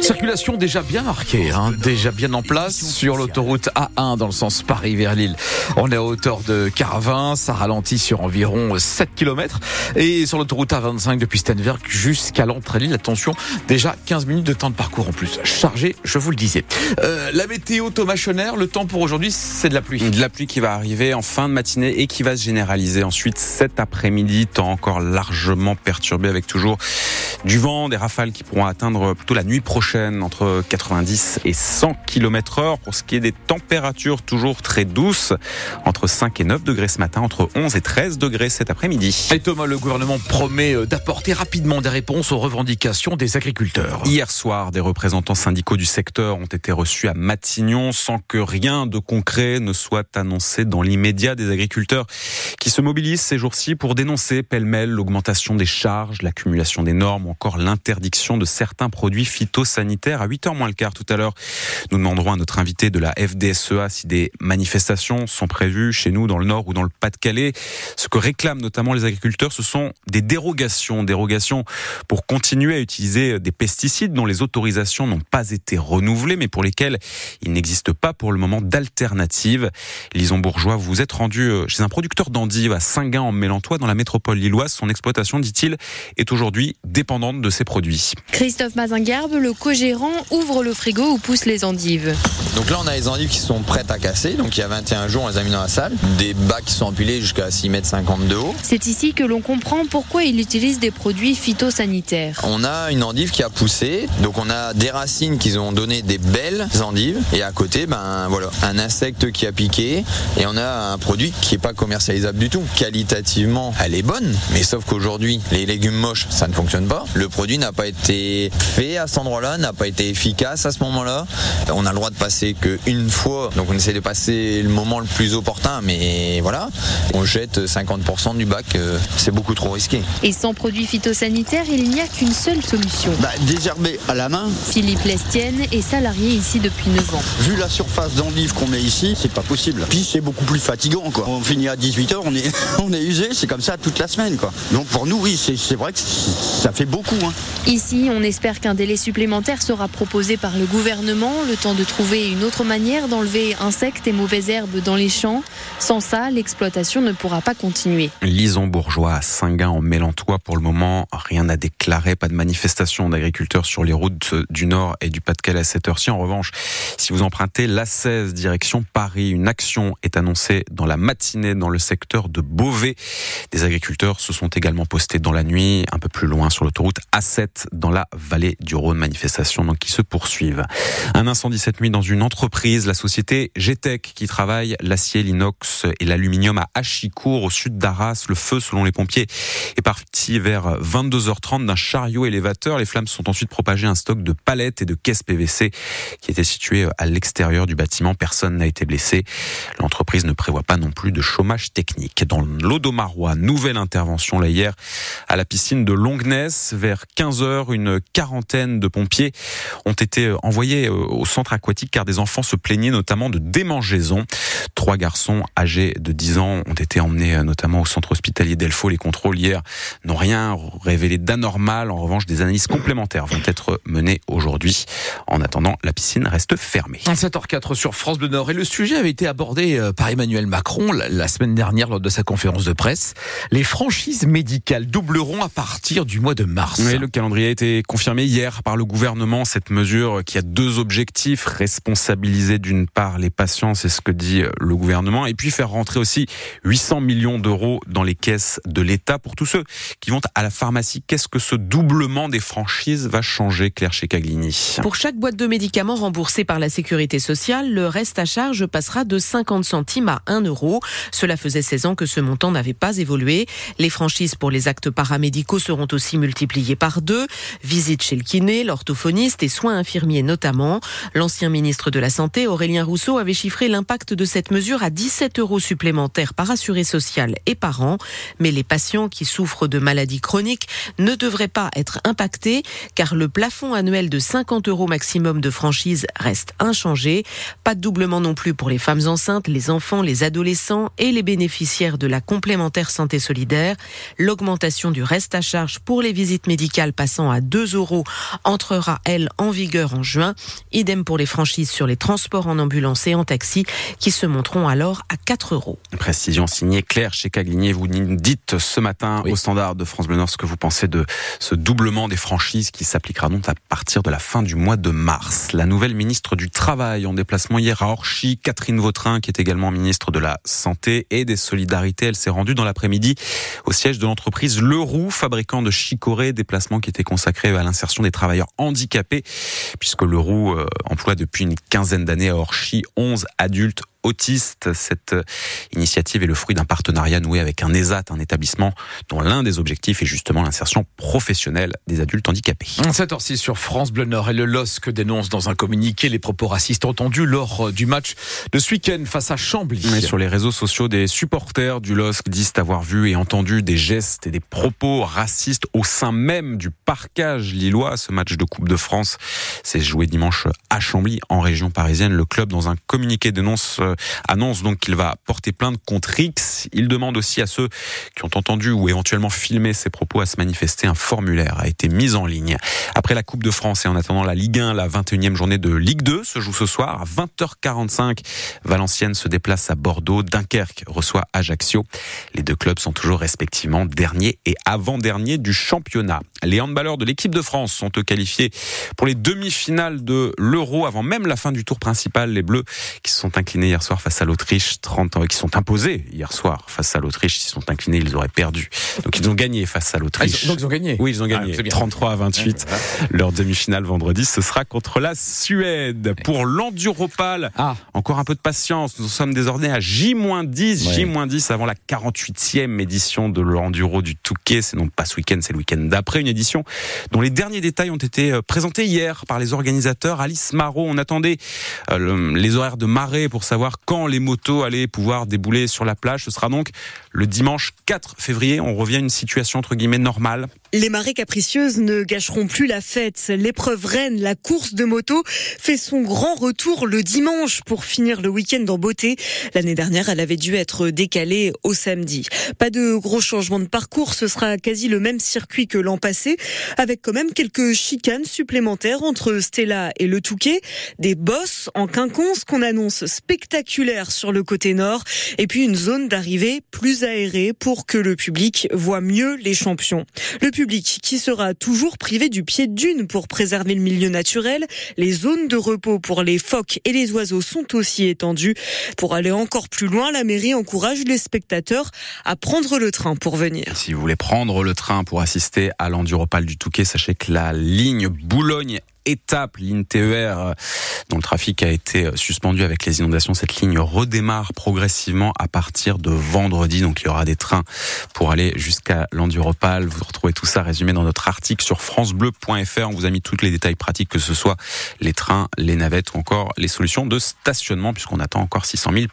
Circulation déjà bien marquée, hein, déjà bien en place sur l'autoroute A1 dans le sens Paris vers Lille. On est à hauteur de Caravin, ça ralentit sur environ 7 km. Et sur l'autoroute A25 depuis Stenberg jusqu'à l'entrée Lille, attention, déjà 15 minutes de temps de parcours en plus. Chargé, je vous le disais. Euh, la météo Thomas le temps pour aujourd'hui, c'est de la pluie. De la pluie qui va arriver en fin de matinée et qui va se généraliser ensuite cet après-midi, temps encore largement perturbé avec toujours du vent, des rafales qui pourront atteindre plutôt la nuit prochaine entre 90 et 100 km heure. Pour ce qui est des températures, toujours très douces, entre 5 et 9 degrés ce matin, entre 11 et 13 degrés cet après-midi. Et Thomas, le gouvernement promet euh, d'apporter rapidement des réponses aux revendications des agriculteurs. Hier soir, des représentants syndicaux du secteur ont été reçus à Matignon sans que rien de concret ne soit annoncé dans l'immédiat des agriculteurs qui se mobilisent ces jours-ci pour dénoncer pêle-mêle l'augmentation des charges, l'accumulation des normes encore l'interdiction de certains produits phytosanitaires. À 8h moins le quart tout à l'heure, nous demanderons à notre invité de la FDSEA si des manifestations sont prévues chez nous dans le Nord ou dans le Pas-de-Calais. Ce que réclament notamment les agriculteurs, ce sont des dérogations, dérogations pour continuer à utiliser des pesticides dont les autorisations n'ont pas été renouvelées, mais pour lesquelles il n'existe pas pour le moment d'alternative. Lison Bourgeois, vous vous êtes rendu euh, chez un producteur d'endives à Saint-Gain en Mélantois dans la métropole lilloise. Son exploitation, dit-il, est aujourd'hui dépendante de ces produits. Christophe Mazingarbe, le co-gérant, ouvre le frigo où poussent les endives. Donc là, on a les endives qui sont prêtes à casser. Donc il y a 21 jours, on les a mis dans la salle. Des bacs qui sont empilés jusqu'à 6 mètres 50 de haut. C'est ici que l'on comprend pourquoi il utilise des produits phytosanitaires. On a une endive qui a poussé. Donc on a des racines qui ont donné des belles endives. Et à côté, ben voilà, un insecte qui a piqué. Et on a un produit qui n'est pas commercialisable du tout. Qualitativement, elle est bonne. Mais sauf qu'aujourd'hui, les légumes moches, ça ne fonctionne pas. Le produit n'a pas été fait à cet endroit-là, n'a pas été efficace à ce moment-là. On a le droit de passer qu'une fois, donc on essaie de passer le moment le plus opportun, mais voilà, on jette 50% du bac, euh, c'est beaucoup trop risqué. Et sans produits phytosanitaires, il n'y a qu'une seule solution. Bah, désherber à la main. Philippe Lestienne est salarié ici depuis 9 ans. Vu la surface d'endive qu'on met ici, c'est pas possible. Puis c'est beaucoup plus fatigant, quoi. On finit à 18h, on est, on est usé, c'est comme ça toute la semaine, quoi. Donc pour nous, oui, c'est vrai que ça fait beaucoup. Hein. Ici, on espère qu'un délai supplémentaire sera proposé par le gouvernement, le temps de trouver une autre manière d'enlever insectes et mauvaises herbes dans les champs. Sans ça, l'exploitation ne pourra pas continuer. Lison Bourgeois à Saint-Gain en Mélantois pour le moment, rien à déclarer, pas de manifestation d'agriculteurs sur les routes du Nord et du Pas-de-Calais à cette heure-ci. En revanche, si vous empruntez l'A16 direction Paris, une action est annoncée dans la matinée dans le secteur de Beauvais. Des agriculteurs se sont également postés dans la nuit, un peu plus loin sur l'autoroute A7 dans la vallée du Rhône. Manifestations donc qui se poursuivent. Un incendie cette nuit dans une entreprise, la société GTEC, qui travaille l'acier, l'inox et l'aluminium à Achicourt, au sud d'Arras. Le feu, selon les pompiers, est parti vers 22h30 d'un chariot élévateur. Les flammes sont ensuite propagées à un stock de palettes et de caisses PVC qui était situé à l'extérieur du bâtiment. Personne n'a été blessé. L'entreprise ne prévoit pas non plus de chômage technique. Dans l'Audomarois, nouvelle intervention là hier à la piscine de Longness. Vers 15h, une quarantaine de pompiers ont été envoyés au centre aquatique car des enfants se plaignaient notamment de démangeaisons. Trois garçons âgés de 10 ans ont été emmenés notamment au centre hospitalier d'Elfaux. Les contrôles hier n'ont rien révélé d'anormal. En revanche, des analyses complémentaires vont être menées aujourd'hui. En attendant, la piscine reste fermée. 7h04 sur France Bleu Nord. Et le sujet avait été abordé euh, par Emmanuel Macron la semaine dernière lors de sa conférence de presse. Les franchises médicales doubleront à partir du mois de mars. Oui, le calendrier a été confirmé hier par le gouvernement. Cette mesure qui a deux objectifs. Responsabiliser d'une part les patients, c'est ce que dit le gouvernement, et puis faire rentrer aussi 800 millions d'euros dans les caisses de l'État pour tous ceux qui vont à la pharmacie. Qu'est-ce que ce doublement des franchises va changer, Claire Checaglini Pour chaque boîte de médicaments remboursée par la sécurité sociale, le reste à charge passera de 50 centimes à 1 euro. Cela faisait 16 ans que ce montant n'avait pas évolué. Les franchises pour les actes paramédicaux seront aussi multipliées par deux. Visite chez le kiné, l'orthophoniste et soins infirmiers notamment. L'ancien ministre de la Santé, Aurélien Rousseau, avait chiffré l'impact de cette mesure à 17 euros supplémentaires par assuré social et par an. Mais les patients qui souffrent de maladies chroniques ne devraient pas être impactés car le plafond annuel de 50 euros maximum de franchise reste inchangé. Pas de doublement non plus pour les femmes enceintes, les enfants, les adolescents et les bénéficiaires de la complémentaire santé solidaire. L'augmentation du reste à charge pour les visites visite médicale passant à 2 euros entrera, elle, en vigueur en juin. Idem pour les franchises sur les transports en ambulance et en taxi qui se monteront alors à 4 euros. Précision signée Claire chez Caglinier. Vous nous dites ce matin au standard de France Bleu Nord ce que vous pensez de ce doublement des franchises qui s'appliquera donc à partir de la fin du mois de mars. La nouvelle ministre du Travail en déplacement hier à Orchy, Catherine Vautrin, qui est également ministre de la Santé et des Solidarités, elle s'est rendue dans l'après-midi au siège de l'entreprise Leroux, fabricant de déplacement qui était consacré à l'insertion des travailleurs handicapés, puisque Leroux euh, emploie depuis une quinzaine d'années à Orchy 11 adultes autistes. Cette initiative est le fruit d'un partenariat noué avec un ESAT, un établissement dont l'un des objectifs est justement l'insertion professionnelle des adultes handicapés. 7h06 sur France Bleu Nord et le LOSC dénonce dans un communiqué les propos racistes entendus lors euh, du match de ce week-end face à Chambly. Mais sur les réseaux sociaux, des supporters du LOSC disent avoir vu et entendu des gestes et des propos racistes au sein même du parcage lillois. Ce match de Coupe de France s'est joué dimanche à Chambly, en région parisienne. Le club, dans un communiqué, dénonce annonce donc qu'il va porter plainte contre X. Il demande aussi à ceux qui ont entendu ou éventuellement filmé ses propos à se manifester. Un formulaire a été mis en ligne. Après la Coupe de France et en attendant la Ligue 1, la 21e journée de Ligue 2 se joue ce soir à 20h45. Valenciennes se déplace à Bordeaux. Dunkerque reçoit Ajaccio. Les deux clubs sont toujours respectivement derniers et avant-derniers du championnat. Les handballeurs de l'équipe de France sont qualifiés pour les demi-finales de l'Euro avant même la fin du tour principal. Les Bleus qui se sont inclinés hier soir face à l'Autriche, 30 ans, qui sont imposés hier soir face à l'Autriche. S'ils sont inclinés, ils auraient perdu. Donc ils ont gagné face à l'Autriche. Ah, donc ils ont gagné. Oui, ils ont gagné. 33 à 28. Leur demi-finale vendredi, ce sera contre la Suède. Pour l'enduropal, ah. encore un peu de patience. Nous sommes désormais à J-10, J-10 avant la 48e édition de l'enduro du Touquet. C'est non pas ce week-end, c'est le week-end d'après. Une édition dont les derniers détails ont été euh, présentés hier par les organisateurs. Alice Marot, on attendait euh, les horaires de marée pour savoir quand les motos allaient pouvoir débouler sur la plage. Ce sera donc le dimanche 4 février. On revient à une situation entre guillemets normale. Les marées capricieuses ne gâcheront plus la fête. L'épreuve reine, la course de moto, fait son grand retour le dimanche pour finir le week-end en beauté. L'année dernière, elle avait dû être décalée au samedi. Pas de gros changements de parcours, ce sera quasi le même circuit que l'an passé, avec quand même quelques chicanes supplémentaires entre Stella et le Touquet, des bosses en quinconce qu'on annonce spectaculaires sur le côté nord, et puis une zone d'arrivée plus aérée pour que le public voit mieux les champions. Qui sera toujours privé du pied dune pour préserver le milieu naturel. Les zones de repos pour les phoques et les oiseaux sont aussi étendues. Pour aller encore plus loin, la mairie encourage les spectateurs à prendre le train pour venir. Si vous voulez prendre le train pour assister à l'enduropal du Touquet, sachez que la ligne Boulogne étape, ligne TER euh, dont le trafic a été euh, suspendu avec les inondations. Cette ligne redémarre progressivement à partir de vendredi. Donc il y aura des trains pour aller jusqu'à l'Enduropal. Vous retrouvez tout ça résumé dans notre article sur francebleu.fr. On vous a mis tous les détails pratiques, que ce soit les trains, les navettes ou encore les solutions de stationnement puisqu'on attend encore 600 000 personnes.